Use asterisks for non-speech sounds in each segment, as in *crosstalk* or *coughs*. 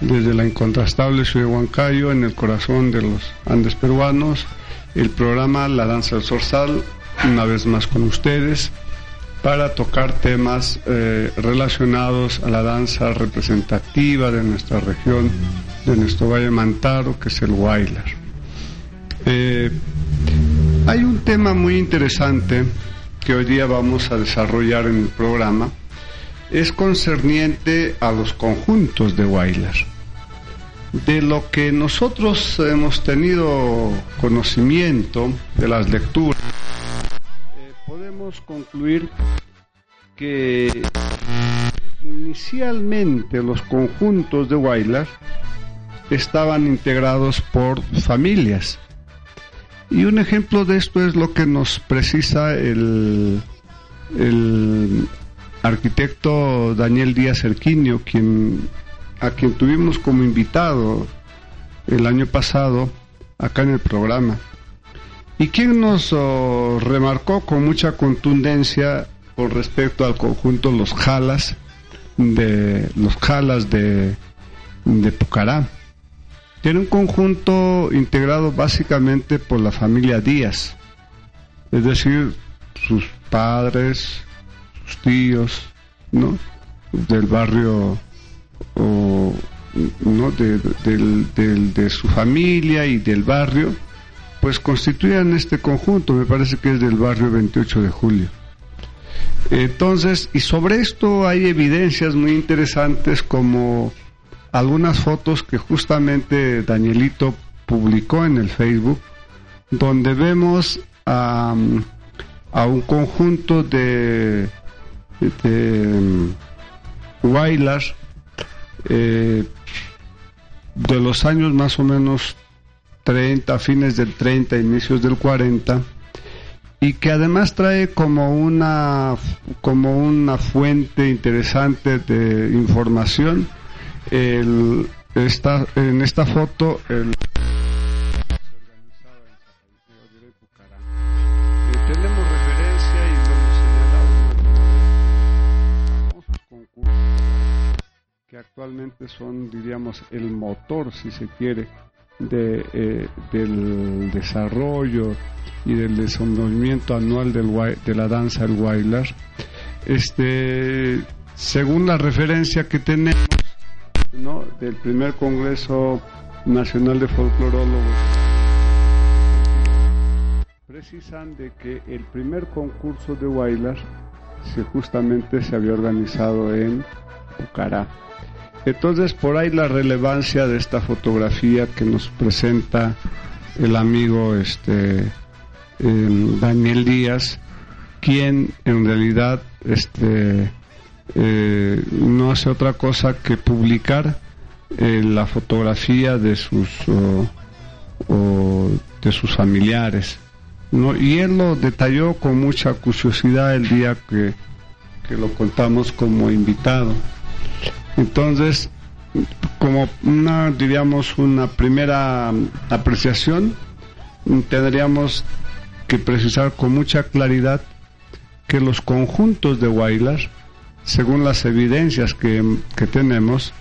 Desde la incontrastable ciudad de Huancayo, en el corazón de los Andes peruanos, el programa La Danza del Zorzal, una vez más con ustedes, para tocar temas eh, relacionados a la danza representativa de nuestra región, de nuestro Valle Mantaro, que es el Wailar. Eh, hay un tema muy interesante que hoy día vamos a desarrollar en el programa, es concerniente a los conjuntos de Wailar. De lo que nosotros hemos tenido conocimiento de las lecturas, eh, podemos concluir que inicialmente los conjuntos de Wailar estaban integrados por familias. Y un ejemplo de esto es lo que nos precisa el, el arquitecto Daniel Díaz Erquinio, quien, a quien tuvimos como invitado el año pasado acá en el programa, y quien nos oh, remarcó con mucha contundencia con respecto al conjunto Los Jalas de los Jalas de, de Pucará. Tiene un conjunto integrado básicamente por la familia Díaz, es decir, sus padres, tíos, ¿no? Del barrio, o, ¿no? De, de su familia y del barrio, pues constituyen este conjunto, me parece que es del barrio 28 de julio. Entonces, y sobre esto hay evidencias muy interesantes como algunas fotos que justamente Danielito publicó en el Facebook, donde vemos a, un conjunto de, de eh, de los años más o menos 30, fines del 30, inicios del 40, y que además trae como una, como una fuente interesante de información el, está en esta foto el actualmente son diríamos el motor si se quiere de, eh, del desarrollo y del desenvolvimiento anual del, de la danza del Wailar este según la referencia que tenemos ¿no? del primer Congreso Nacional de Folclorólogos precisan de que el primer concurso de Wailar se justamente se había organizado en Pucará. Entonces por ahí la relevancia de esta fotografía que nos presenta el amigo este em, Daniel Díaz, quien en realidad este eh, no hace otra cosa que publicar eh, la fotografía de sus de sus familiares y él lo detalló con mucha curiosidad el día que lo contamos como invitado entonces como una diríamos una primera apreciación tendríamos que precisar con mucha claridad que los conjuntos de Wailar según las evidencias que, tenemos,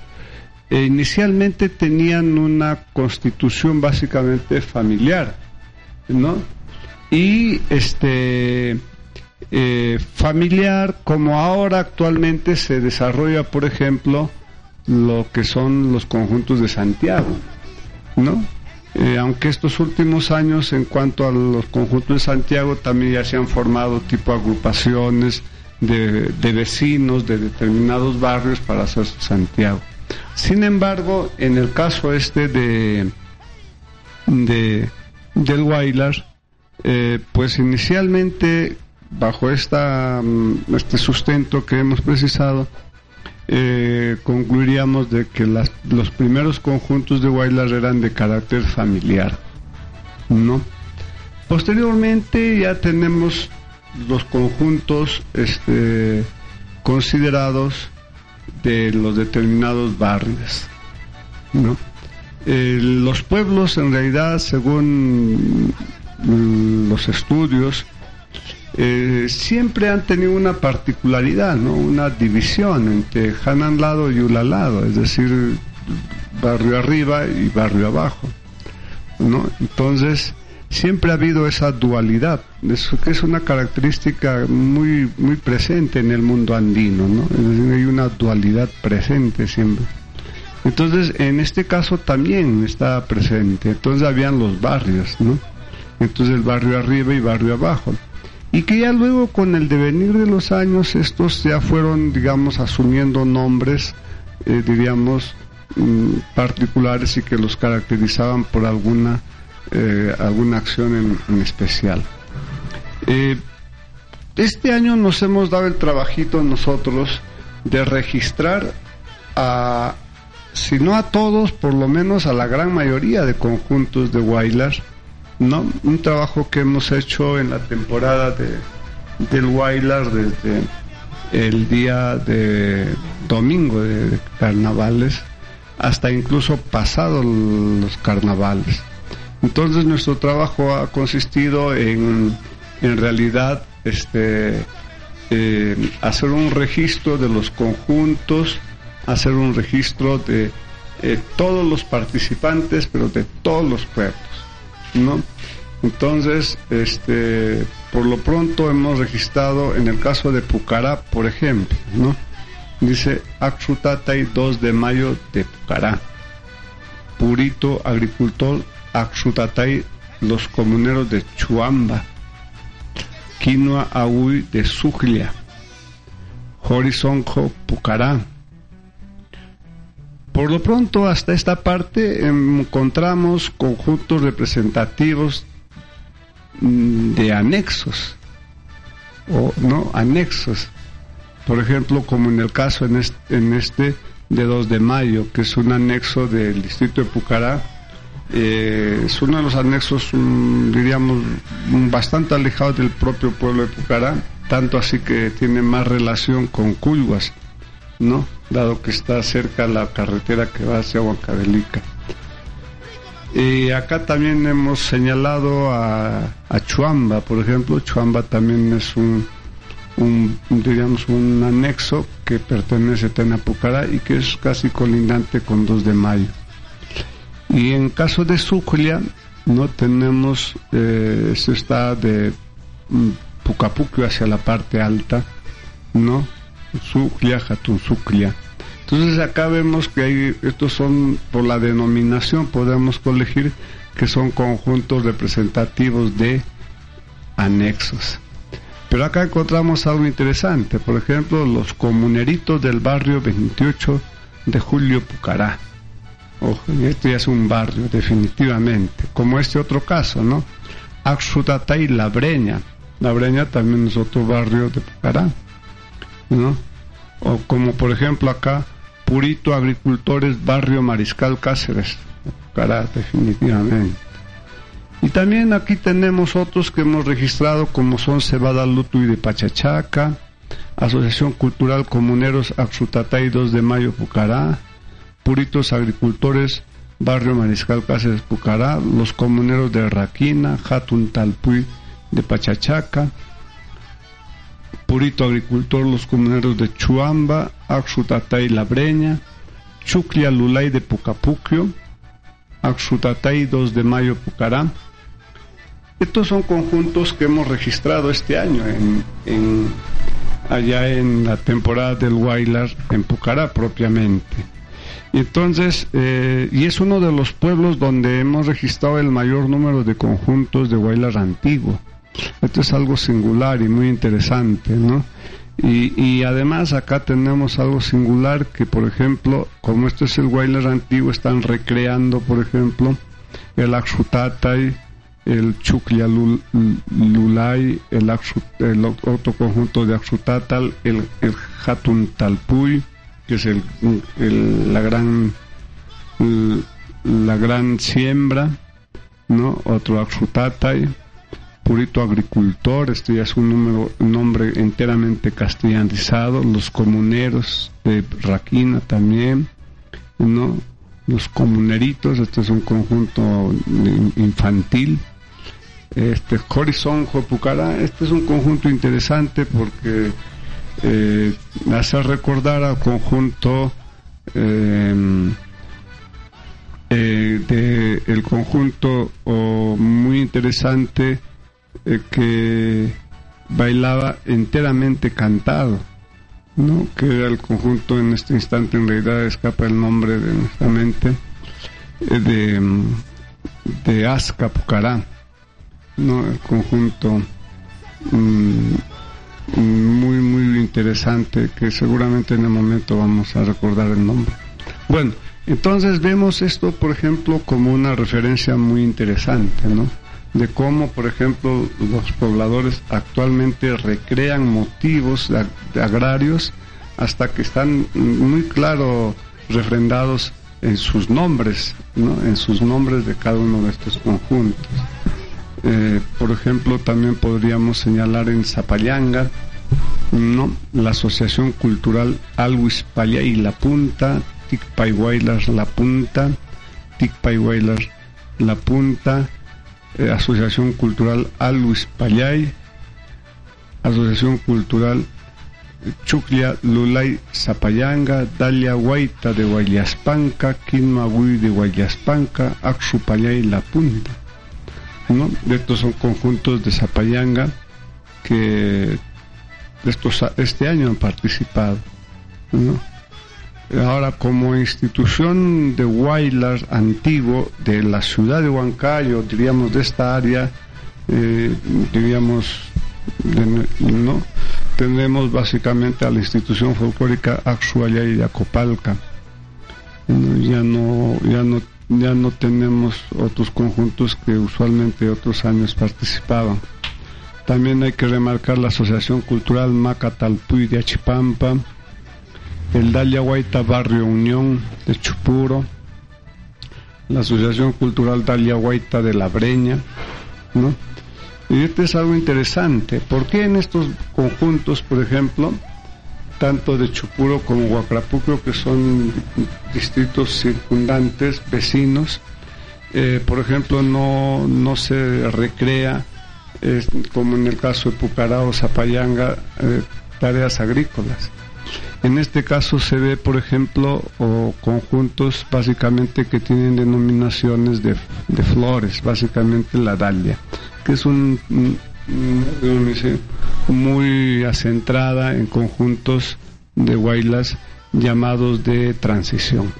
eh, inicialmente tenían una constitución básicamente familiar, ¿no? Y este eh, familiar, como ahora actualmente se desarrolla, por ejemplo, lo que son los conjuntos de Santiago, ¿no? Eh, aunque estos últimos años, en cuanto a los conjuntos de Santiago, también ya se han formado tipo agrupaciones, de, vecinos de determinados barrios para hacer Santiago. Sin embargo, en el caso este de, de del Wailar, eh, pues inicialmente bajo esta, mm, este sustento que hemos precisado, eh, concluiríamos de que los primeros conjuntos de Wailar eran de carácter familiar, ¿no? Posteriormente ya tenemos los conjuntos este, considerados de los determinados barrios, ¿no? Eh, los pueblos en realidad, según mm, los estudios, eh, siempre han tenido una particularidad, ¿no? una división entre Hanan lado y Ula lado, es decir, barrio arriba y barrio abajo. Entonces, siempre ha habido esa dualidad, eso que es una característica muy, muy presente en el mundo andino, ¿no? es decir, hay una dualidad presente siempre. Entonces, en este caso también está presente. Entonces habían los barrios. Entonces el barrio arriba y barrio abajo y que ya luego con el devenir de los años estos ya fueron, digamos, asumiendo nombres, eh, diríamos, mm, particulares y que los caracterizaban por alguna, eh, alguna acción en, especial. Eh, este año nos hemos dado el trabajito nosotros de registrar a, si no a todos, por lo menos a la gran mayoría de conjuntos de Wailers, ¿no? Un trabajo que hemos hecho en la temporada de, del Wailar desde el día de domingo de, carnavales hasta incluso pasado los carnavales. Entonces nuestro trabajo ha consistido en, en realidad, este, eh, hacer un registro de los conjuntos, hacer un registro de eh, todos los participantes, pero de todos los pueblos. ¿No? Entonces, este, por lo pronto hemos registrado en el caso de Pucará, por ejemplo, ¿no? Dice Axutatay 2 de mayo de Pucará. Purito agricultor Axutatay los comuneros de Chuamba. Quinoa Aui de Suglia. Horizonjo Pucará por lo pronto, hasta esta parte encontramos conjuntos representativos mm, de anexos, o no, anexos. Por ejemplo, como en el caso en este, de 2 de mayo, que es un anexo del distrito de Pucará, eh, es uno de los anexos, mm, diríamos, mm, bastante alejados del propio pueblo de Pucará, tanto así que tiene más relación con Culhuas, ¿no? dado que está cerca la carretera que va hacia Huancavelica. Y acá también hemos señalado a, Chuamba, por ejemplo. Chuamba también es un, un, un anexo que pertenece a Tenapucará y que es casi colindante con 2 de mayo. Y en caso de Suclia, no tenemos, eh, está de mm, Pucapuquio hacia la parte alta, ¿no? Suclia. Entonces acá vemos que hay, estos son, por la denominación podemos colegir que son conjuntos representativos de anexos. Pero acá encontramos algo interesante, por ejemplo, los comuneritos del barrio 28 de Julio Pucará. Ojo, este ya es un barrio, definitivamente, como este otro caso, ¿no? Axutatay La Breña. La Breña también es otro barrio de Pucará, ¿no? O como por ejemplo acá Purito Agricultores Barrio Mariscal Cáceres, Cará, definitivamente. Y también aquí tenemos otros que hemos registrado como son Cebada y de Pachachaca, Asociación Cultural Comuneros Axutatay 2 de Mayo Pucará, Puritos Agricultores Barrio Mariscal Cáceres Pucará, los comuneros de Raquina, Jatun Talpuy de Pachachaca, Purito Agricultor, los comuneros de Chuamba, Axutatay La Breña, Chuclia Lulay de Pucapuquio, Axutatay 2 de Mayo Pucará. Estos son conjuntos que hemos registrado este año en, allá en la temporada del Wailar en Pucará propiamente. Entonces, eh, y es uno de los pueblos donde hemos registrado el mayor número de conjuntos de Wailar antiguo. Esto es algo singular y muy interesante, ¿no? Y, además acá tenemos algo singular que, por ejemplo, como esto es el Wailer antiguo, están recreando, por ejemplo, el Axutatay, el Chuklialulay, el, el otro conjunto de Axutatal, el, el Hatun Talpuy, que es el, la gran la gran siembra, ¿no? Otro Axutatay, Purito Agricultor, este ya es un, número, nombre enteramente castellanizado, los comuneros de Raquina también, ¿no? Los comuneritos, este es un conjunto infantil. Este Horizon Jopucara, este es un conjunto interesante porque eh, hace recordar al conjunto eh, eh, de el conjunto muy interesante que bailaba enteramente cantado, ¿no? que era el conjunto en este instante, en realidad escapa el nombre de nuestra mente, eh, de, de Pucará, ¿no? el conjunto mm, muy, muy interesante que seguramente en el momento vamos a recordar el nombre. Bueno, entonces vemos esto, por ejemplo, como una referencia muy interesante, ¿no? De cómo, por ejemplo, los pobladores actualmente recrean motivos agrarios hasta que están muy claro refrendados en sus nombres, ¿no? En sus nombres de cada uno de estos conjuntos. Eh, por ejemplo, también podríamos señalar en Zapayanga, ¿no? La Asociación Cultural Alwis Paya y La Punta, Tikpaiwailas La Punta, Tikpaiwailas La Punta, eh, Asociación Cultural Aluis Payay, Asociación Cultural Chuclia Lulay Zapayanga, Dalia Guaita de Guayaspanca, Quinmagui de Guayaspanca, Axu Payay La Punta. ¿no? Estos son conjuntos de Zapayanga que estos, este año han participado. ¿no? Ahora, como institución de Wildlife antiguo de la ciudad de Huancayo, diríamos de esta área, eh, diríamos, ¿no? Tenemos básicamente a la institución folclórica Axuaya y Acopalca. Ya no, ya no, ya no tenemos otros conjuntos que usualmente otros años participaban. También hay que remarcar la Asociación Cultural Macatalpuy de Achipampa, el Dalia Guaita Barrio Unión de Chupuro, la Asociación Cultural Dalia Guaita de La Breña, ¿no? Y este es algo interesante. ¿Por qué en estos conjuntos, por ejemplo, tanto de Chupuro como Huacrapucro, que son distritos circundantes, vecinos, eh, por ejemplo, no, no se recrea, como en el caso de Pucará o Zapayanga, eh, tareas agrícolas? En este caso se ve, por ejemplo, conjuntos básicamente que tienen denominaciones de, flores, básicamente la dalia, que es un, muy acentrada en conjuntos de guaylas llamados de transición.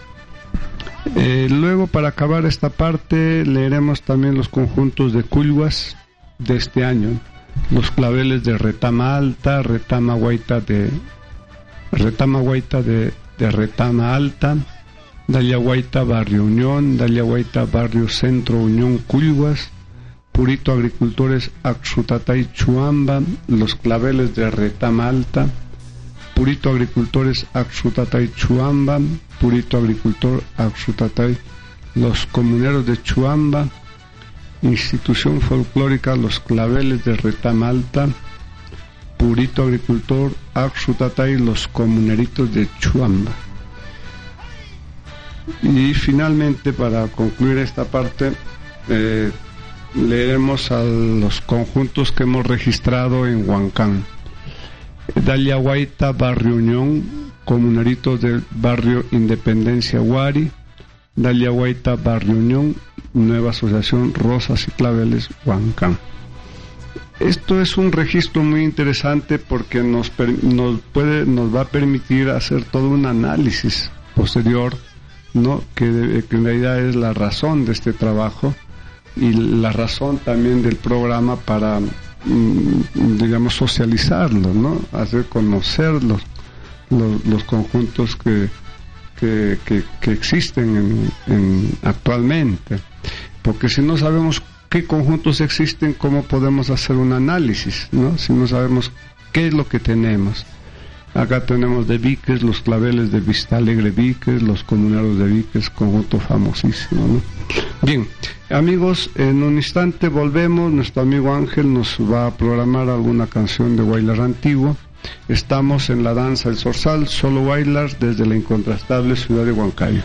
Eh, luego, para acabar esta parte, leeremos también los conjuntos de culhuas de este año, los claveles de retama alta, retama guaita de Retama Guaita de, Retama Alta, Dalia Guaita Barrio Unión, Dalia Guaita Barrio Centro Unión Culhuas, Purito Agricultores Axutatay Chuamba, Los Claveles de Retama Alta, Purito Agricultores Axutatay Chuamba, Purito Agricultor Axutatay Los Comuneros de Chuamba, Institución Folclórica Los Claveles de Retama Alta, Purito Agricultor, Axutatay, los comuneritos de Chuamba. Y finalmente, para concluir esta parte, eh, leeremos a los conjuntos que hemos registrado en Huancán. Dalia Guaita, Barrio Unión, comuneritos del barrio Independencia Huari, Dalia Guaita, Barrio Unión, nueva asociación Rosas y Claveles, Huancán. Esto es un registro muy interesante porque nos, nos, puede, nos va a permitir hacer todo un análisis posterior, ¿no? que, en realidad es la razón de este trabajo y la razón también del programa para, mm, digamos, socializarlo, ¿no? hacer conocer los, los, conjuntos que, que, que, existen en, actualmente. Porque si no sabemos qué conjuntos existen, cómo podemos hacer un análisis, ¿no? Si no sabemos qué es lo que tenemos. Acá tenemos de Víquez, los claveles de Vista Alegre Víquez, los comuneros de Víquez, conjunto famosísimo. Bien, amigos, en un instante volvemos. Nuestro amigo Ángel nos va a programar alguna canción de bailar antiguo. Estamos en la danza del Zorzal, solo bailar desde la incontrastable ciudad de Huancayo.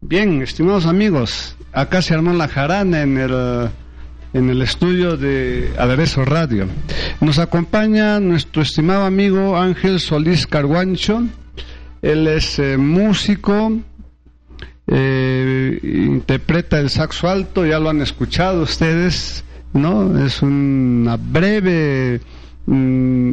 Bien, estimados amigos, acá se armó la jarana en el, en el estudio de Aderezo Radio. Nos acompaña nuestro estimado amigo Ángel Solís Carguancho. Él es eh, músico, eh, interpreta el saxo alto, ya lo han escuchado ustedes, ¿no? Es una breve mm,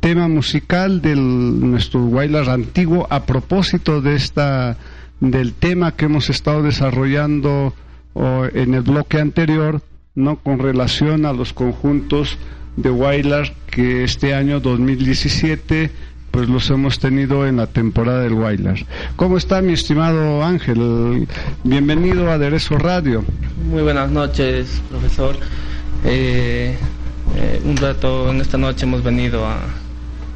tema musical de nuestro Wailar antiguo a propósito de esta del tema que hemos estado desarrollando en el bloque anterior, no con relación a los conjuntos de Wailar que este año 2017 pues los hemos tenido en la temporada del Wailar. ¿Cómo está mi estimado Ángel? Bienvenido a Aderezo Radio. Muy buenas noches, profesor. Eh, eh, un rato en esta noche hemos venido a,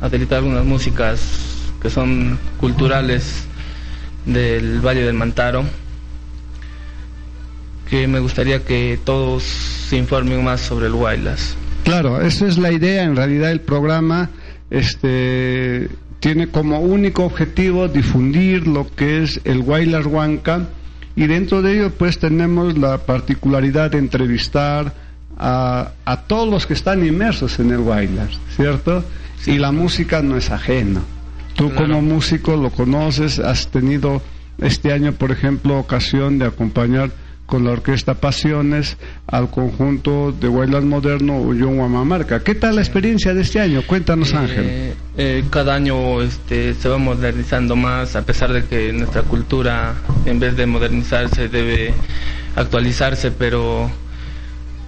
a delitar algunas músicas que son culturales del Valle del Mantaro, que me gustaría que todos se informen más sobre el Huaylas. Claro, esa es la idea, en realidad el programa este, tiene como único objetivo difundir lo que es el Huaylas Huanca y dentro de ello pues tenemos la particularidad de entrevistar a, a todos los que están inmersos en el Huaylas, ¿cierto? Y la música no es ajena. Tú como músico lo conoces, has tenido este año, por ejemplo, ocasión de acompañar con la orquesta Pasiones al conjunto de Wailas Moderno Ullón Guamamarca. ¿Qué tal la experiencia de este año? Cuéntanos, Eh, Ángel. eh, cada año este, se va modernizando más, a pesar de que nuestra cultura, en vez de modernizarse, debe actualizarse, pero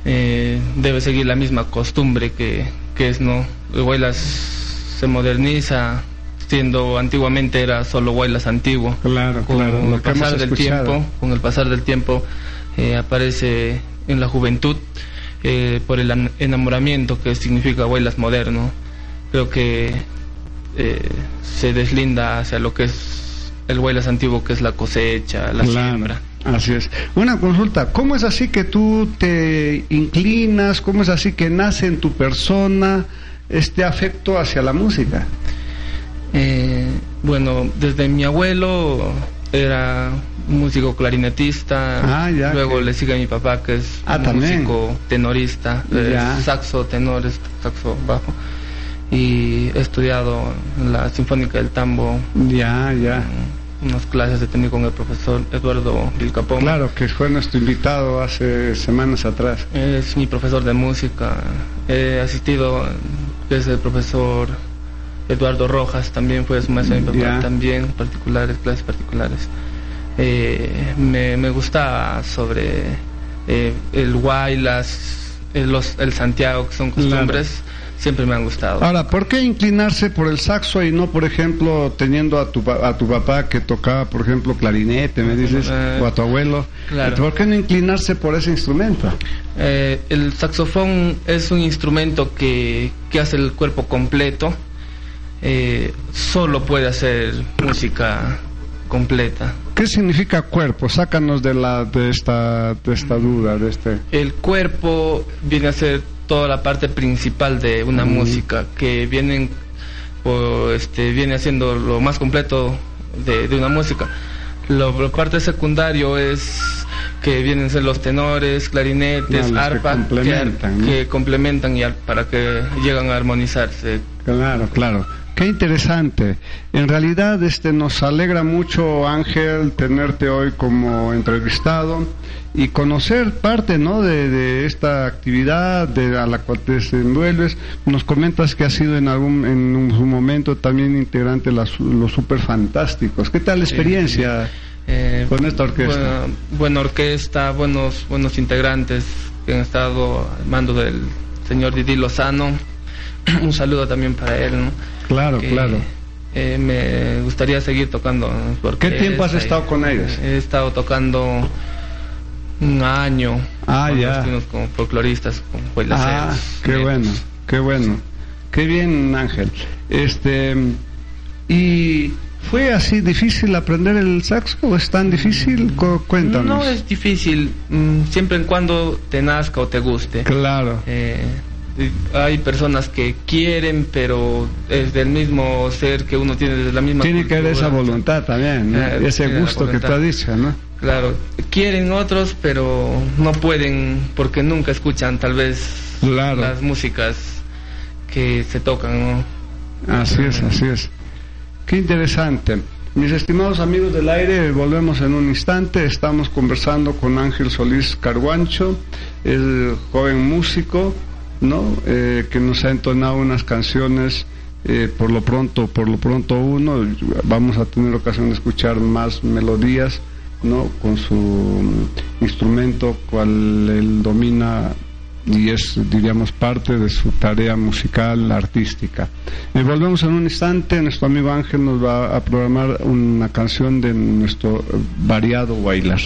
eh, debe seguir la misma costumbre que, que es, ¿no? El Huaylas se moderniza, siendo antiguamente era solo Huaylas antiguo. Claro, con claro, lo el pasar del escuchado. tiempo, con el pasar del tiempo eh, aparece en la juventud eh, por el enamoramiento que significa Huaylas moderno. Creo que eh, se deslinda hacia lo que es el Huaylas antiguo, que es la cosecha, la Claro, siembra. Así es. Una consulta, ¿cómo es así que tú te inclinas, cómo es así que nace en tu persona este afecto hacia la música? Eh, bueno, desde mi abuelo era músico clarinetista, Ah, ya, luego que- le sigue mi papá que es Ah, también. músico tenorista, eh, saxo, tenor, saxo bajo. Y he estudiado en la Sinfónica del Tambo, Ya, ya. mm, unas clases he tenido con el profesor Eduardo Vilcapón. Claro, que fue nuestro invitado hace semanas atrás. Es mi profesor de música. He asistido, es el profesor Eduardo Rojas, también fue su maestro de mi papá, Ya. también particulares, clases particulares. Eh, me, me gusta sobre eh, el Guaylas, el, los, el Santiago, que son costumbres, siempre me han gustado. Ahora, ¿por qué inclinarse por el saxo y no, por ejemplo, teniendo a tu, a tu papá que tocaba, por ejemplo, clarinete, me dices, Eh, o a tu abuelo? claro. ¿Por qué no inclinarse por ese instrumento? Eh, el saxofón es un instrumento que, que hace el cuerpo completo. Eh, solo puede hacer música completa. ¿Qué significa cuerpo? Sácanos de, la, de, esta, de esta duda, de este... El cuerpo viene a ser toda la parte principal de una Mm. música, que vienen, o, este, viene haciendo lo más completo de, de una música. Lo, la parte secundario es que vienen a ser los tenores, clarinetes, Ah, los que arpa, que, complementan, ¿no? que complementan y al- para que llegan a armonizarse. Claro, claro. Qué interesante. En realidad, este, nos alegra mucho, Ángel, tenerte hoy como entrevistado y conocer parte, ¿no? De, de esta actividad de, a la cual te desenvuelves. Nos comentas que has sido en algún, en un, momento también integrante de las- los super fantásticos. ¿Qué tal la experiencia? Eh, Con esta orquesta. Buena, buena orquesta, buenos, buenos integrantes que han estado al mando del señor Didi Lozano. *clears throat* Un saludo también para él, ¿no? Claro, que claro. eh, me gustaría seguir tocando. ¿Qué tiempo has estado con ellos? He estado tocando un año. Ah, ya. Como folcloristas, con Ah, qué bueno, qué bueno. Qué bien, Ángel. Este, y ¿Fue así difícil aprender el saxo o es tan difícil? Cuéntanos. No es difícil, mm, siempre en cuando te nazca o te guste. Claro. Eh, hay personas que quieren, pero es del mismo ser que uno tiene, la misma Tiene que haber esa voluntad también, eh, ese gusto que tú has dicho, ¿no? Claro, quieren otros, pero no pueden porque nunca escuchan tal vez las músicas que se tocan, Así es, así es. Qué interesante. Mis estimados amigos del aire, volvemos en un instante. Estamos conversando con Ángel Solís Carguancho, el joven músico, ¿no? Eh, que nos ha entonado unas canciones. Eh, por lo pronto, por lo pronto uno, vamos a tener ocasión de escuchar más melodías, ¿no? Con su instrumento, cual él domina y es, diríamos, parte de su tarea musical, artística. Eh, volvemos en un instante, nuestro amigo Ángel nos va a programar una canción de nuestro variado bailar.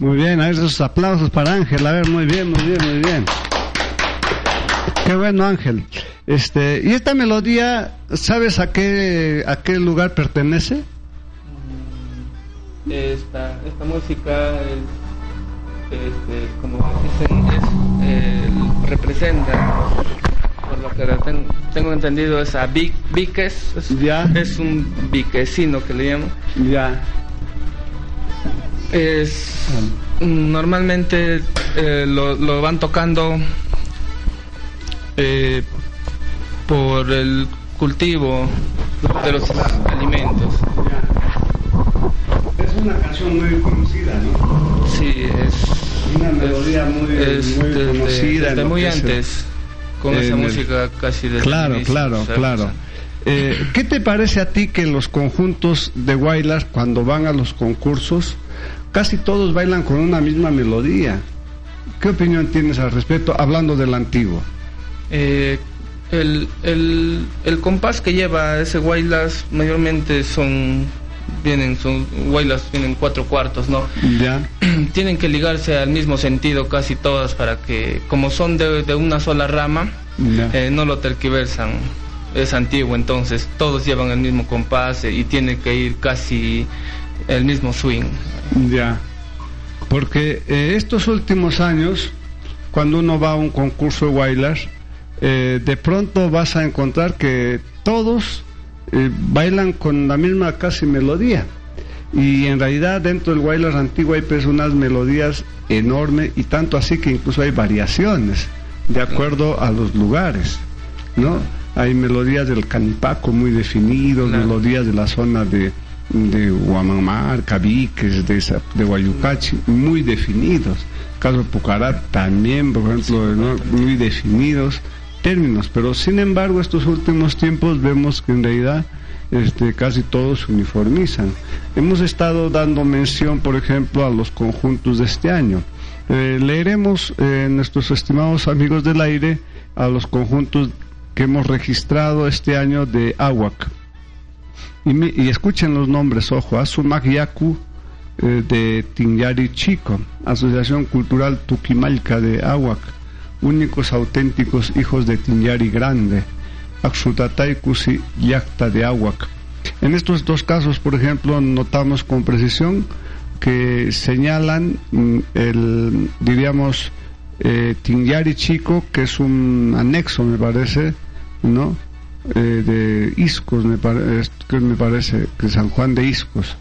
Muy bien, a ver esos aplausos para Ángel. A ver, muy bien, muy bien, muy bien. Qué bueno, Ángel. Este, y esta melodía, ¿sabes a qué a qué lugar pertenece? Esta, esta música es, este, como dicen, es, representa, por lo que ten- tengo entendido, es a Vic- Viques, es, Ya. es un viquecino que le llaman. Ya. Es normalmente eh, lo, lo van tocando eh, por el cultivo de los alimentos. Es una canción muy conocida, ¿no? Sí, es Una melodía muy, es muy desde- conocida. desde muy antes con esa el- música casi desde Claro, inicio, claro, claro. Eh, ¿Qué te parece a ti que los conjuntos de Wailas, cuando van a los concursos, casi todos bailan con una misma melodía? ¿Qué opinión tienes al respecto, hablando del antiguo? Eh, el, el, el compás que lleva ese Wailas mayormente son vienen son Wailas vienen cuatro cuartos, ¿no? Ya, *clears throat* Tienen que ligarse al mismo sentido casi todas para que como son de, de una sola rama eh, no lo terquiversan. Es antiguo, entonces todos llevan el mismo compás eh, y tiene que ir casi el mismo swing. Ya, porque eh, estos últimos años, cuando uno va a un concurso de Wailers, eh, de pronto vas a encontrar que todos eh, bailan con la misma casi melodía. Y en realidad dentro del Wailers antiguo hay pues unas melodías enormes y tanto así que incluso hay variaciones de acuerdo a los lugares, ¿no? Hay melodías del Canipaco muy definidos, Claro. melodías de la zona de, de Huamamar, Cabiques, de, de Guayucachi, muy definidos. Caso de Pucará también, por ejemplo, ¿no? muy definidos términos. Pero sin embargo, estos últimos tiempos vemos que en realidad este, casi todos se uniformizan. Hemos estado dando mención, por ejemplo, a los conjuntos de este año. Eh, leeremos, eh, nuestros estimados amigos del aire, a los conjuntos que hemos registrado este año de Aguac. Y, y escuchen los nombres, ojo, Asumak Yaku eh, de Tinyari Chico, Asociación Cultural Tuquimalca de Aguac, únicos auténticos hijos de Tinyari Grande, Axutatay Kusi Yacta de Aguac. En estos dos casos, por ejemplo, notamos con precisión que señalan mm, el, diríamos, eh, Chico, que es un anexo, me parece, ¿no? Eh, de Iscos, me, es- que me parece, que San Juan de Iscos.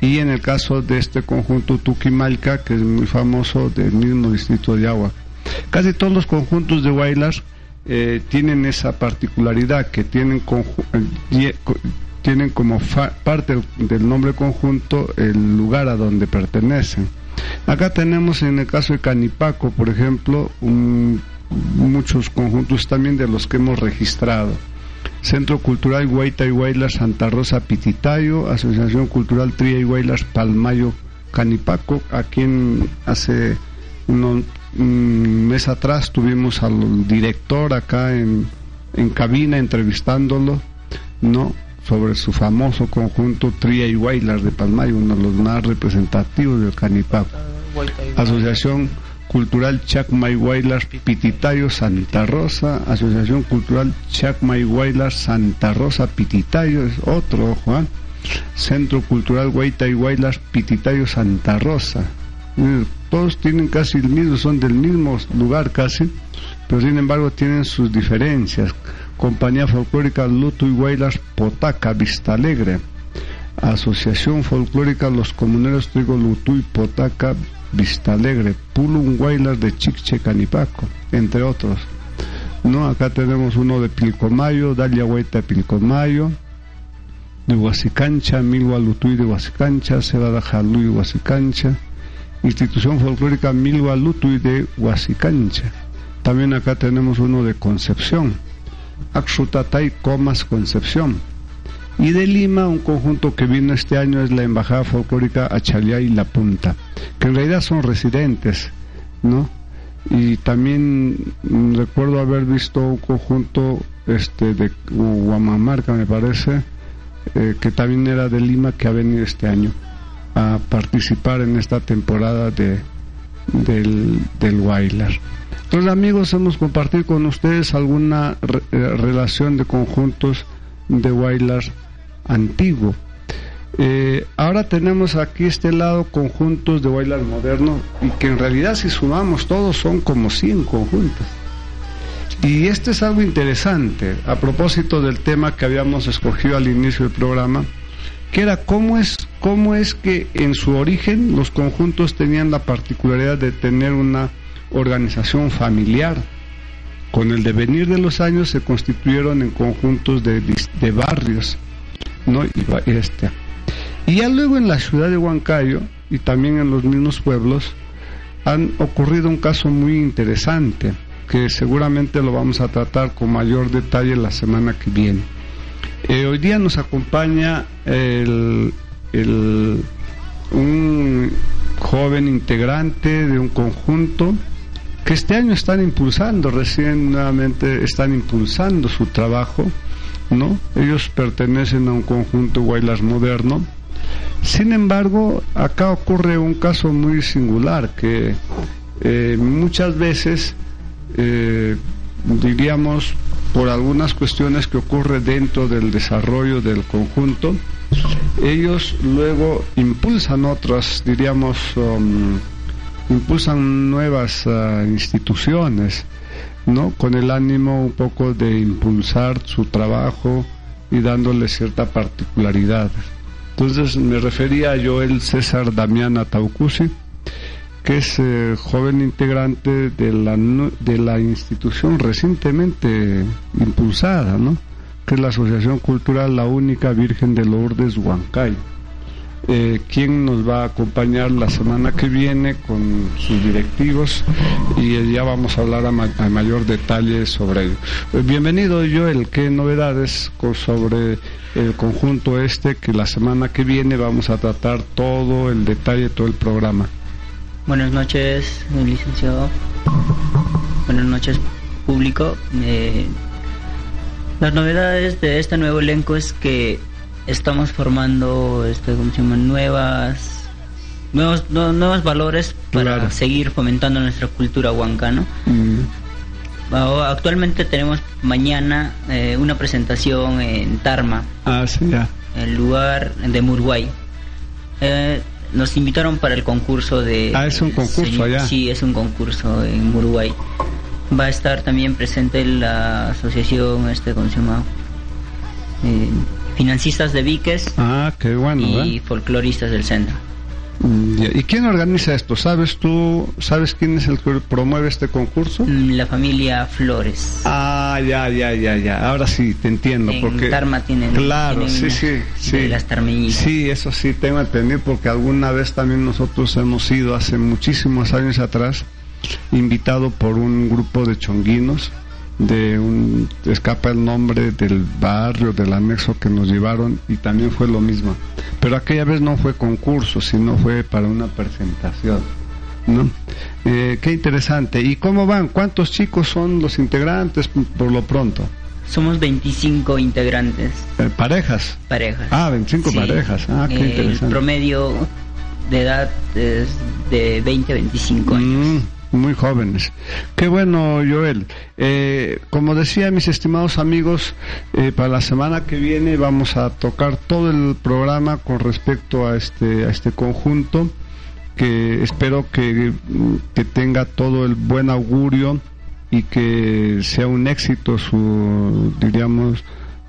Y en el caso de este conjunto Tuquimalca, que es muy famoso del mismo distrito de Agua. Casi todos los conjuntos de Wailas eh, tienen esa particularidad, que tienen, eh, tienen como parte del nombre conjunto el lugar a donde pertenecen. Acá tenemos en el caso de Canipaco, por ejemplo, un- muchos conjuntos también de los que hemos registrado. Centro Cultural Guaita y Santa Rosa Pititayo, Asociación Cultural Tría y Palmayo Canipaco, a quien hace unos- un mes atrás tuvimos al director acá en, en cabina entrevistándolo, ¿no? sobre su famoso conjunto Tría y Guaylas de Palmayo, uno de los más representativos del Canipaco. Asociación Cultural Chacmay Guaylas Pititayo Santa Rosa, Asociación Cultural Chacmay Guaylas Santa Rosa Pititayo, es otro, Juan. Centro Cultural Guaita y Guaylas Pititayo Santa Rosa. Eh, Todos tienen casi el mismo, son del mismo lugar casi, pero sin embargo tienen sus diferencias. Compañía Folclórica Luto y Guaylas Potaca, Vista Alegre. Asociación Folclórica Los Comuneros Trigo Lutuy Potaca Vista Alegre, Pulum Guaylas de Chiche Canipaco, entre otros. No, acá tenemos uno de Pilcomayo, Dalia de Pilcomayo, de Huasicancha, Milwa Lutuy de Huasicancha, Cebada Jalú de Huasicancha, institución folclórica Milhualutui de Huasicancha. También acá tenemos uno de Concepción, Axutatay Comas Concepción. Y de Lima, un conjunto que vino este año es la Embajada Folclórica Achalía y La Punta, que en realidad son residentes, ¿no? Y también mm, recuerdo haber visto un conjunto este de Huamamarca, me parece, eh, que también era de Lima, que ha venido este año a participar en esta temporada de, del, del Wailar. Entonces amigos, hemos compartido con ustedes alguna eh, relación de conjuntos de Wailar antiguo. Eh, ahora tenemos aquí este lado conjuntos de Wailar moderno y que en realidad si sumamos todos son como 100 conjuntos. Y este es algo interesante a propósito del tema que habíamos escogido al inicio del programa, que era cómo es, cómo es que en su origen los conjuntos tenían la particularidad de tener una organización familiar. Con el devenir de los años se constituyeron en conjuntos de, de barrios, ¿no? Y, este. y ya luego en la ciudad de Huancayo y también en los mismos pueblos han ocurrido un caso muy interesante que seguramente lo vamos a tratar con mayor detalle la semana que viene. Eh, hoy día nos acompaña el, un joven integrante de un conjunto que este año están impulsando, recién nuevamente están impulsando su trabajo, ¿no? Ellos pertenecen a un conjunto Guaylas moderno. Sin embargo, acá ocurre un caso muy singular que eh, muchas veces eh, diríamos, por algunas cuestiones que ocurre dentro del desarrollo del conjunto, ellos luego impulsan otras, diríamos, um, impulsan nuevas uh, instituciones, ¿no? Con el ánimo un poco de impulsar su trabajo y dándole cierta particularidad. Entonces me refería yo el César Damián Ataucusi, que es eh, joven integrante de la, de la institución recientemente impulsada, ¿no? que es la Asociación Cultural La Única Virgen de Lourdes Huancay. Eh, quien nos va a acompañar la semana que viene con sus directivos y ya vamos a hablar a, mayor detalle sobre ello. Eh, bienvenido Joel, ¿qué novedades sobre el conjunto este que la semana que viene vamos a tratar todo el detalle, todo el programa? Buenas noches, licenciado. Buenas noches, público. Eh, las novedades de este nuevo elenco es que estamos formando, este, ¿cómo se llama? Nuevas, nuevos, nuevos valores para seguir fomentando nuestra cultura huancana. Mm. Actualmente tenemos mañana eh, una presentación en Tarma. Ah, sí, ya. El lugar de Murguay. Eh, nos invitaron para el concurso de... Ah, es un concurso allá. Sí, es un concurso en Uruguay. Va a estar también presente la asociación, este, ¿cómo se llama? Eh, financistas de Viques. Ah, qué bueno. Y folcloristas del centro. Mm, ¿Y quién organiza esto? ¿Sabes tú, sabes quién es el que promueve este concurso? La familia Flores. Ah, ya, ya, ya, ya. Ahora sí, te entiendo. En porque Tarma tienen. Claro, sí, sí, sí. las. Sí, eso sí, tengo entendido porque alguna vez también nosotros hemos ido hace muchísimos años atrás, invitado por un grupo de chonguinos de un escapa el nombre del barrio del anexo que nos llevaron y también fue lo mismo. Pero aquella vez no fue concurso sino fue para una presentación ¿no? Eh, qué interesante. Y cómo van cuántos chicos son los integrantes por lo pronto somos 25 integrantes. Eh, parejas parejas. Ah 25 parejas. Ah qué interesante. el promedio de edad es de 20 a 25 años. Mm muy jóvenes. Qué bueno, Joel. Eh, como decía, mis estimados amigos, eh, para la semana que viene vamos a tocar todo el programa con respecto a este, a este conjunto, que espero que, que tenga todo el buen augurio y que sea un éxito su, diríamos,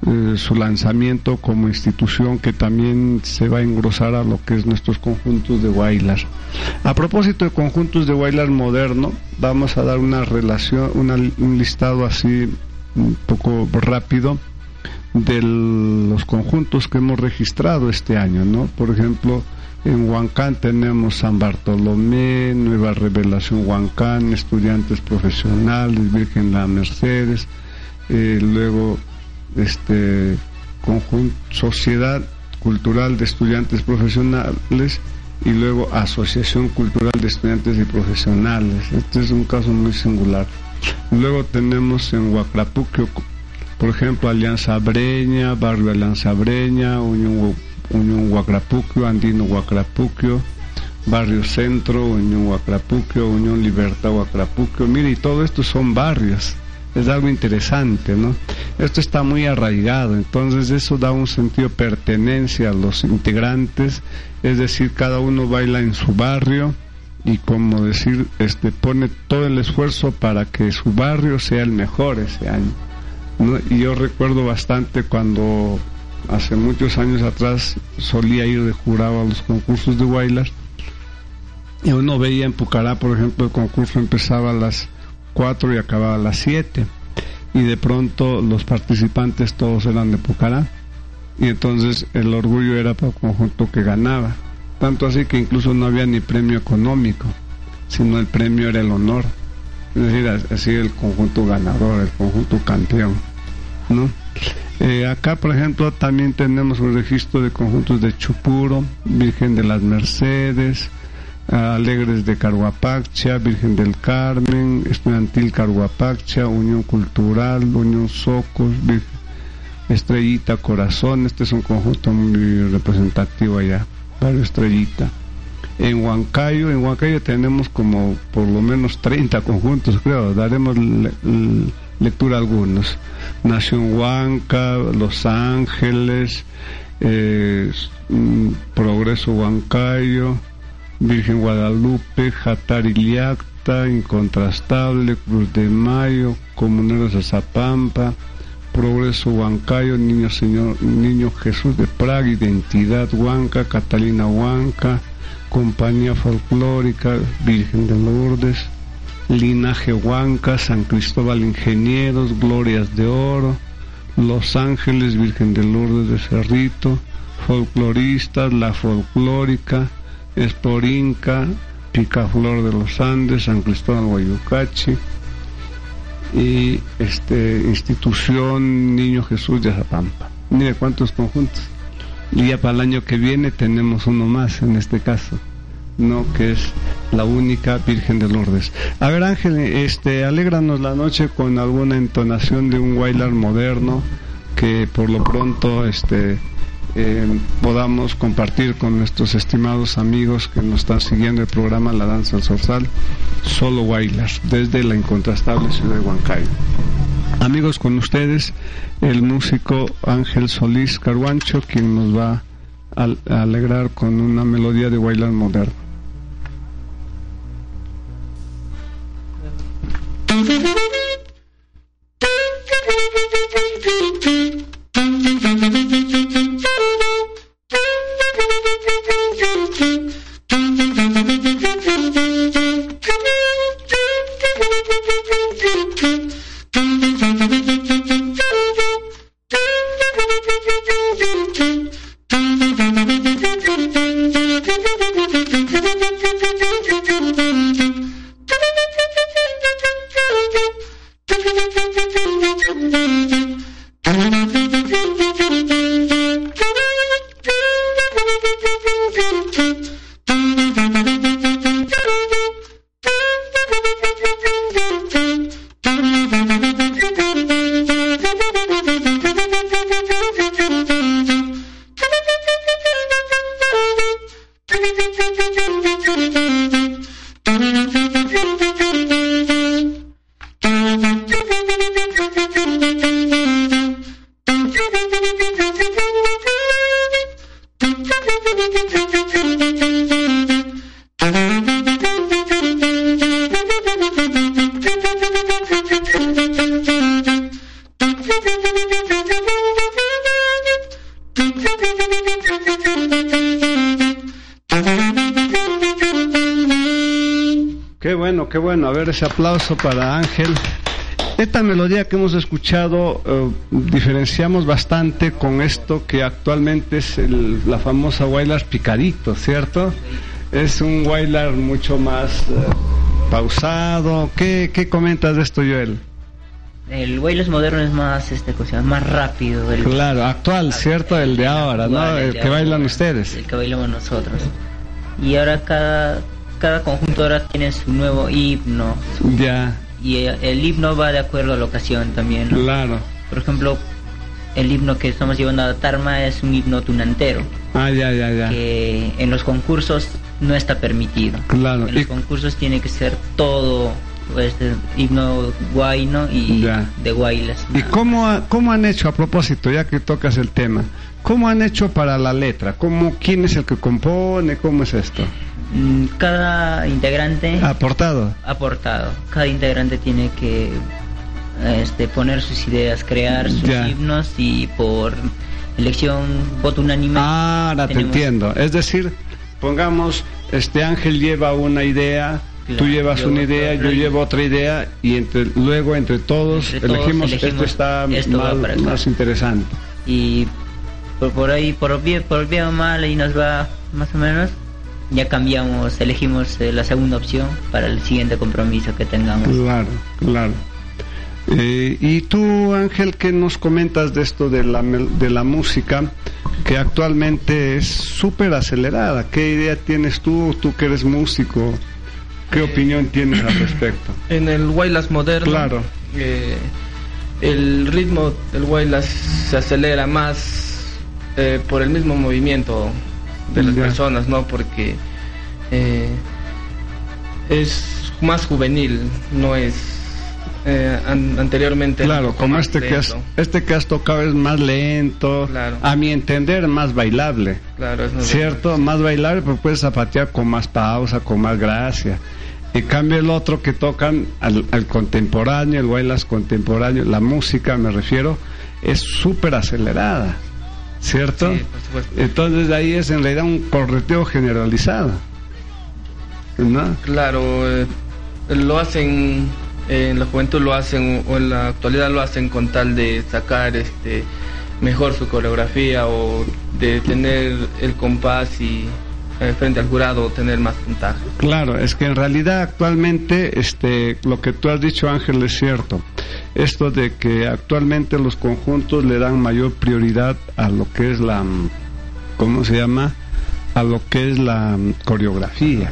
eh, su lanzamiento como institución que también se va a engrosar a lo que es nuestros conjuntos de Wailar. A propósito de conjuntos de Wailar moderno, vamos a dar una relación, un listado así un poco rápido de los conjuntos que hemos registrado este año, ¿no? Por ejemplo, En Huancán tenemos San Bartolomé, Nueva Revelación Huancán, estudiantes profesionales, Virgen La Mercedes, eh, luego este conjunto, Sociedad Cultural de Estudiantes Profesionales y luego Asociación Cultural de Estudiantes y Profesionales. Este es un caso muy singular. Luego tenemos en Huacrapuquio, por ejemplo, Alianza Breña, Barrio Alianza Breña, Unión Unión Huacrapuquio, Andino Huacrapuquio, Barrio Centro, Unión Huacrapuquio, Unión Libertad Huacrapuquio. Mire, y todo esto son barrios. Es algo interesante, ¿no? Esto está muy arraigado, entonces eso da un sentido de pertenencia a los integrantes, es decir, cada uno baila en su barrio y como decir, este pone todo el esfuerzo para que su barrio sea el mejor ese año. Y yo recuerdo bastante cuando hace muchos años atrás solía ir de jurado a los concursos de bailar y uno veía en Pucará, por ejemplo, el concurso empezaba a las 4 y acababa a las 7 y de pronto los participantes todos eran de Pucará y entonces el orgullo era para el conjunto que ganaba. Tanto así que incluso no había ni premio económico, sino el premio era el honor. Es decir, así el conjunto ganador, el conjunto campeón. ¿no? Eh, acá, por ejemplo, también tenemos un registro de conjuntos de Chupuro, Virgen de las Mercedes, Alegres de Carhuapaccha, Virgen del Carmen, Estudiantil Carhuapaccha, Unión Cultural, Unión Socos, Estrellita Corazón, este es un conjunto muy representativo allá, Barrio Estrellita. En Huancayo, en Huancayo tenemos como por lo menos 30 conjuntos, creo, daremos lectura a algunos. Nación Huanca, Los Ángeles, eh, mm, Progreso Huancayo, Virgen Guadalupe, Jatariliacta, Incontrastable, Cruz de Mayo, Comuneros de Zapampa, Progreso Huancayo, Niño, Señor, Niño Jesús de Praga, Identidad Huanca, Catalina Huanca, Compañía Folclórica, Virgen de Lourdes, Linaje Huanca, San Cristóbal Ingenieros, Glorias de Oro, Los Ángeles, Virgen de Lourdes de Cerrito, Folcloristas, La Folclórica, Estorinca, Picaflor de los Andes, San Cristóbal Guayucachi y este institución Niño Jesús de Zapampa. Mire cuántos conjuntos. Y ya para el año que viene tenemos uno más en este caso, no que es la única Virgen de Lourdes. A ver Ángel, este, alégranos la noche con alguna entonación de un bailar moderno que por lo pronto este eh, podamos compartir con nuestros estimados amigos que nos están siguiendo el programa La Danza del Zorzal, solo bailas, desde la incontrastable ciudad de Huancayo. Amigos, con ustedes el músico Ángel Solís Carguancho, quien nos va a, alegrar con una melodía de bailar moderno. Ese aplauso para Ángel. Esta melodía que hemos escuchado eh, diferenciamos bastante con esto que actualmente es la famosa Wailar Picadito, ¿cierto? Es un Wailar mucho más eh, pausado. ¿Qué, ¿Qué, comentas de esto, Joel? El Wailar moderno es más, este, más rápido. claro, actual, ¿cierto? El de ahora, ¿no? El, que bailan ustedes. El que bailamos nosotros. Y ahora cada, cada conjunto ahora tiene su nuevo himno. Ya y el himno va de acuerdo a la ocasión también. Claro. Por ejemplo, el himno que estamos llevando a Tarma es un himno tunantero. Ah, ya, ya, ya. Que en los concursos no está permitido. Claro. En los concursos tiene que ser todo este himno guayno y de guaylas. ¿Y cómo, cómo han hecho, a propósito, ya que tocas el tema, cómo han hecho para la letra? ¿Cómo, ¿Quién es el que compone? ¿Cómo es esto? Mm, cada integrante aportado. Aportado. Cada integrante tiene que este, poner sus ideas crear sus himnos y por elección voto unánime ah ahora te entiendo. Es decir pongamos este Ángel lleva una idea tú llevas una idea, yo llevo otra idea y entre, luego entre todos, elegimos, esto está más, más, interesante. Y por, ahí, por bien, por bien o mal, ahí nos va más o menos ya cambiamos, elegimos eh, la segunda opción para el siguiente compromiso que tengamos. Claro, claro. Eh, y tú, Ángel, ¿qué nos comentas de esto de la, de la música que actualmente es súper acelerada? ¿Qué idea tienes tú, tú que eres músico? ¿Qué eh, opinión tienes al *coughs* respecto? En el Wailas moderno, claro. el ritmo del Wailas se acelera más por el mismo movimiento de las personas, ¿no? Porque eh, es más juvenil, no es eh, anteriormente. Claro, como este que, has, este que has tocado es más lento, a mi entender más bailable. Claro, ¿Cierto? Más bailable, pero puedes zapatear con más pausa, con más gracia. En cambio el otro que tocan al, al contemporáneo, el bailas contemporáneo, la música me refiero, es súper acelerada. ¿Cierto? Entonces ahí es en realidad un correteo generalizado. ¿no? Claro, eh, lo hacen, en la juventud lo hacen, o en la actualidad lo hacen con tal de sacar este mejor su coreografía o de tener el compás y eh, frente al jurado tener más puntaje. Claro, es que en realidad actualmente este lo que tú has dicho Ángel es cierto esto de que actualmente los conjuntos le dan mayor prioridad a lo que es la, ¿cómo se llama? A lo que es la coreografía.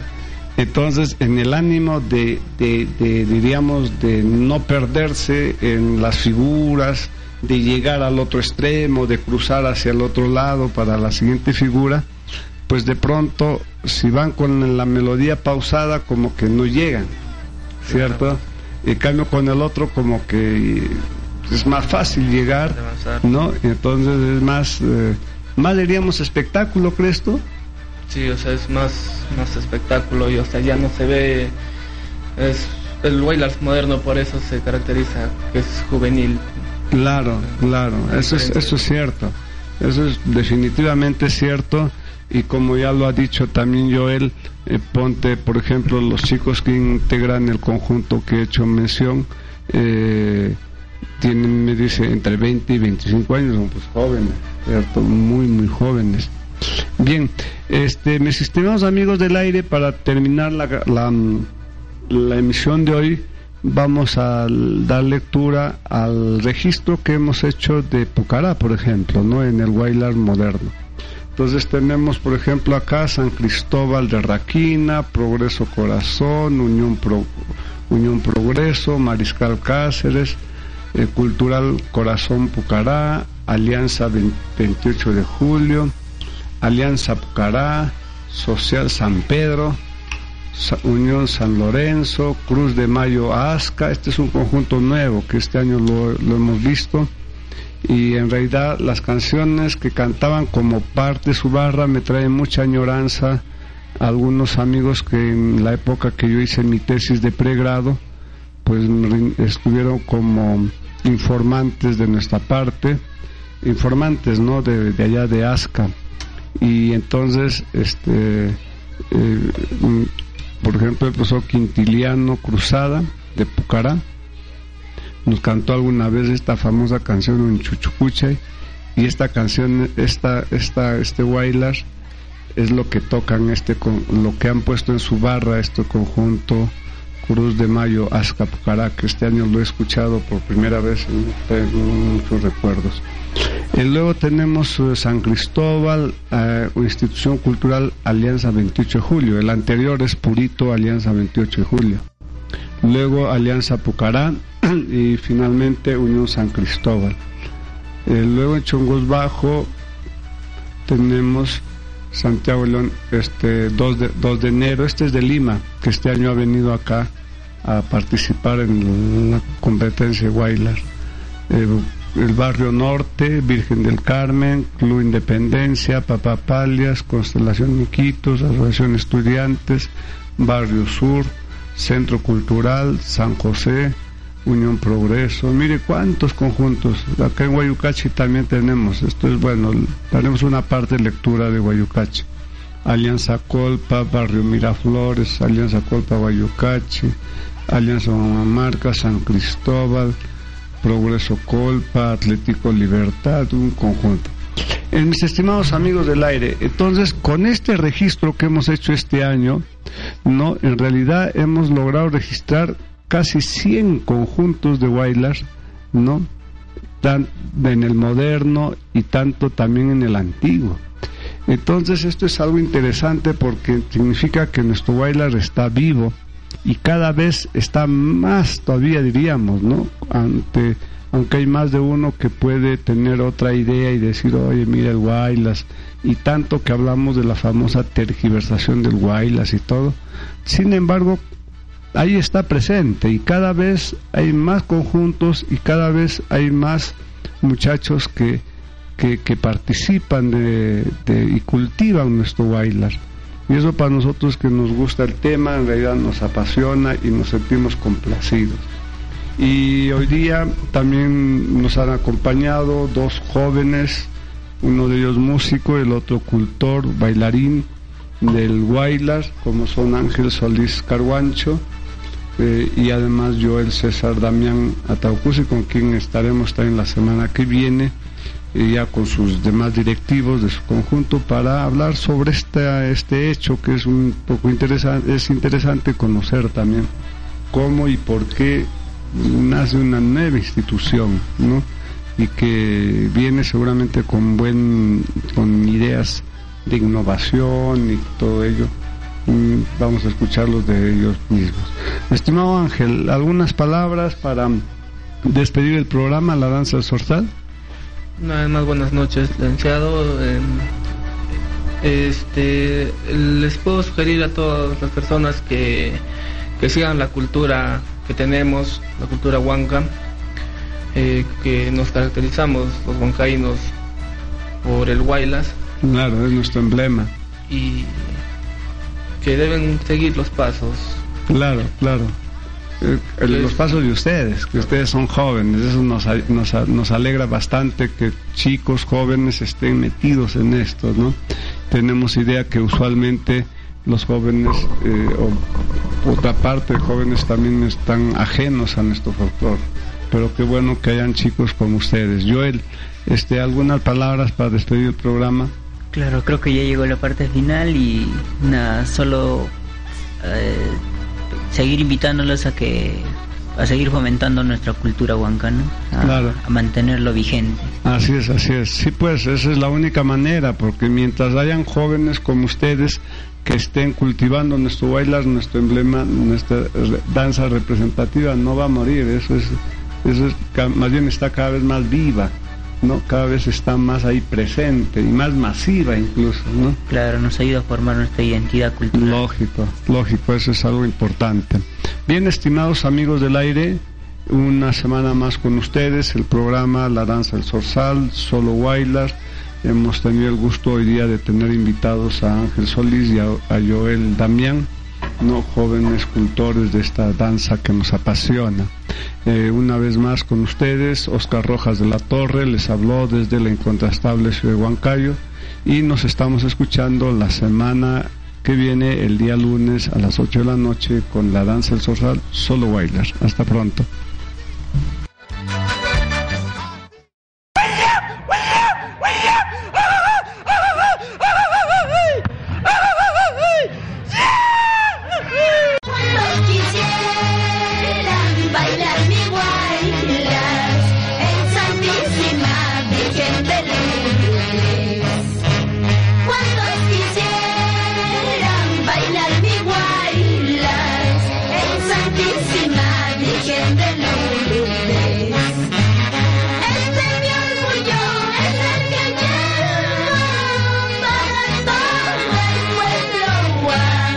Entonces, en el ánimo de, de, diríamos, de no perderse en las figuras, de llegar al otro extremo, de cruzar hacia el otro lado para la siguiente figura, pues de pronto, si van con la melodía pausada, como que no llegan, ¿cierto? En cambio con el otro como que es más fácil llegar, ¿no? Entonces es más, eh, más diríamos espectáculo, ¿crees tú? Sí, o sea, es más, más espectáculo y o sea, ya no se ve, es el Wailers moderno por eso se caracteriza, que es juvenil. Claro, claro, eso es, eso es cierto, eso es definitivamente cierto y como ya lo ha dicho también Joel, eh, ponte, por ejemplo, los chicos que integran el conjunto que he hecho mención, eh, tienen, me dice, entre 20 y 25 años, son pues jóvenes, ¿cierto? Muy, muy jóvenes. Bien, este, mis estimados amigos del aire, para terminar la, la, emisión de hoy, vamos a dar lectura al registro que hemos hecho de Pucará, por ejemplo, ¿no? En el Wailar moderno. Entonces tenemos, por ejemplo, acá San Cristóbal de Raquina, Progreso Corazón, Unión, Unión Progreso, Mariscal Cáceres, eh, Cultural Corazón Pucará, Alianza 28 de Julio, Alianza Pucará, Social San Pedro, Unión San Lorenzo, Cruz de Mayo Asca. Este es un conjunto nuevo que este año lo hemos visto y en realidad las canciones que cantaban como parte de su barra me traen mucha añoranza algunos amigos que en la época que yo hice mi tesis de pregrado pues estuvieron como informantes de nuestra parte informantes no de, allá de Asca. Y entonces este eh, por ejemplo el profesor Quintiliano Cruzada de Pucará nos cantó alguna vez esta famosa canción en Chuchucuchay y esta canción, esta, esta, este Wailar es lo que tocan, este, lo que han puesto en su barra este conjunto Cruz de Mayo Azcapucará, que este año lo he escuchado por primera vez en, tengo muchos recuerdos. Y luego tenemos eh, San Cristóbal, eh, institución cultural Alianza 28 de Julio. El anterior es Purito Alianza 28 de Julio. Luego Alianza Pucará *clears throat* y finalmente Unión San Cristóbal. Eh, luego en Chongos Bajo tenemos Santiago León, este 2 de, 2 de enero, este es de Lima, que este año ha venido acá a participar en la competencia de Wailar. el barrio norte, Virgen del Carmen, Club Independencia, Papapalias, Constelación Miquitos, Asociación Estudiantes, Barrio Sur, Centro Cultural, San José, Unión Progreso. Mire cuántos conjuntos. Acá en Guayucachi también tenemos. Esto es bueno. Tenemos una parte de lectura de Guayucachi. Alianza Colpa, Barrio Miraflores, Alianza Colpa Guayucachi, Alianza Mamamarca, San Cristóbal, Progreso Colpa, Atlético Libertad, un conjunto. En mis estimados amigos del aire, entonces con este registro que hemos hecho este año, no, en realidad hemos logrado registrar casi 100 conjuntos de wailers, ¿no? Tan, en el moderno y tanto también en el antiguo. Entonces esto es algo interesante porque significa que nuestro bailar está vivo y cada vez está más todavía diríamos, ¿no? Ante aunque hay más de uno que puede tener otra idea y decir, oye, mira el Guaylas, y tanto que hablamos de la famosa tergiversación del Guaylas y todo. Sin embargo, ahí está presente y cada vez hay más conjuntos y cada vez hay más muchachos que, que, participan de, y cultivan nuestro bailar. Y eso para nosotros que nos gusta el tema, en realidad nos apasiona y nos sentimos complacidos. Y hoy día también nos han acompañado dos jóvenes, uno de ellos músico, el otro cultor, bailarín del Guaylas, como son Ángel Solís Carguancho eh, y además Joel César Damián Ataucusi, con quien estaremos también la semana que viene, y ya con sus demás directivos de su conjunto, para hablar sobre este, este hecho que es un poco interesante, es interesante conocer también cómo y por qué nace una nueva institución, ¿no? Y que viene seguramente con buen, con ideas de innovación y todo ello. Vamos a escucharlos de ellos mismos. Estimado Ángel, ¿algunas palabras para despedir el programa La Danza del Sorsal? Nada más buenas noches, licenciado. Este, les puedo sugerir a todas las personas que, que sigan la cultura que tenemos, la cultura huanca, eh, que nos caracterizamos los huancaínos por el huaylas. Claro, es nuestro emblema. Y que deben seguir los pasos. Claro, claro. Eh, los pasos de ustedes, que ustedes son jóvenes, eso nos, nos, nos, alegra bastante que chicos jóvenes estén metidos en esto, ¿no? Tenemos idea que usualmente los jóvenes, eh, o otra parte de jóvenes también están ajenos a nuestro folclore. Pero qué bueno que hayan chicos como ustedes. Joel, este, ¿algunas palabras para despedir el programa? Claro, creo que ya llegó la parte final y nada, solo eh, seguir invitándolos a que a seguir fomentando nuestra cultura huancana, a, a mantenerlo vigente. Así es, así es. Sí, pues esa es la única manera, porque mientras hayan jóvenes como ustedes que estén cultivando nuestro bailar, nuestro emblema, nuestra danza representativa, no va a morir, eso es, eso es, más bien está cada vez más viva, ¿no? Cada vez está más ahí presente y más masiva incluso, ¿no? Claro, nos ayuda a formar nuestra identidad cultural. Lógico, lógico, eso es algo importante. Bien, estimados amigos del aire, una semana más con ustedes, el programa La Danza del Sorsal, Solo Bailar Hemos tenido el gusto hoy día de tener invitados a Ángel Solís y a, Joel Damián, no jóvenes escultores de esta danza que nos apasiona. Eh, una vez más con ustedes, Oscar Rojas de la Torre les habló desde la incontrastable ciudad de Huancayo y nos estamos escuchando la semana que viene el día lunes a las 8 de la noche con la danza del Sorsal Solo Bailar. Hasta pronto.